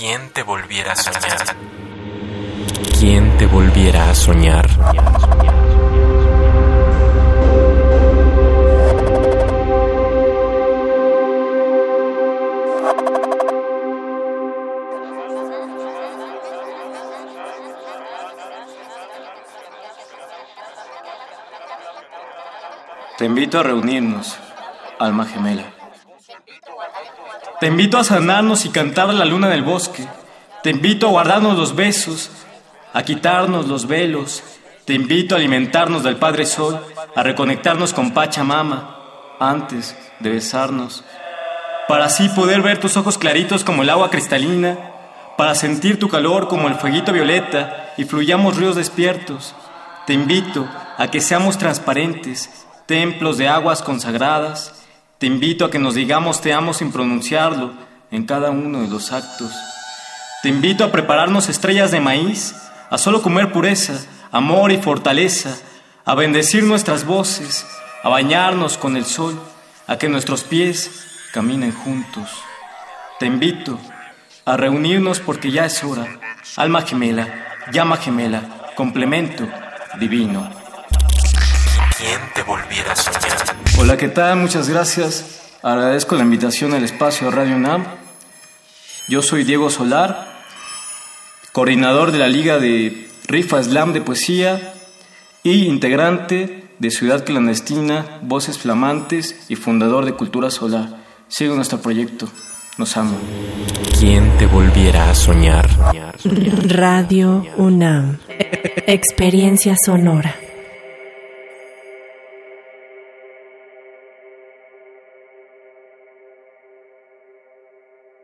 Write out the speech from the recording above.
¿Quién te volviera a soñar? ¿Quién te volviera a soñar? Te invito a reunirnos, alma gemela. Te invito a sanarnos y cantar la luna del bosque. Te invito a guardarnos los besos, a quitarnos los velos. Te invito a alimentarnos del Padre Sol, a reconectarnos con Pachamama antes de besarnos. Para así poder ver tus ojos claritos como el agua cristalina, para sentir tu calor como el fueguito violeta y fluyamos ríos despiertos. Te invito a que seamos transparentes, templos de aguas consagradas. Te invito a que nos digamos te amo sin pronunciarlo en cada uno de los actos. Te invito a prepararnos estrellas de maíz, a solo comer pureza, amor y fortaleza, a bendecir nuestras voces, a bañarnos con el sol, a que nuestros pies caminen juntos. Te invito a reunirnos porque ya es hora. Alma gemela, llama gemela, complemento divino. ¿Quién te volviera a soñar? Hola, ¿qué tal? Muchas gracias. Agradezco la invitación al espacio Radio UNAM. Yo soy Diego Solar, coordinador de la Liga de Rifa Slam de Poesía y integrante de Ciudad Clandestina, Voces Flamantes y fundador de Cultura Solar. Sigo nuestro proyecto. Nos amo. ¿Quién te volviera a soñar? Radio UNAM. Experiencia sonora.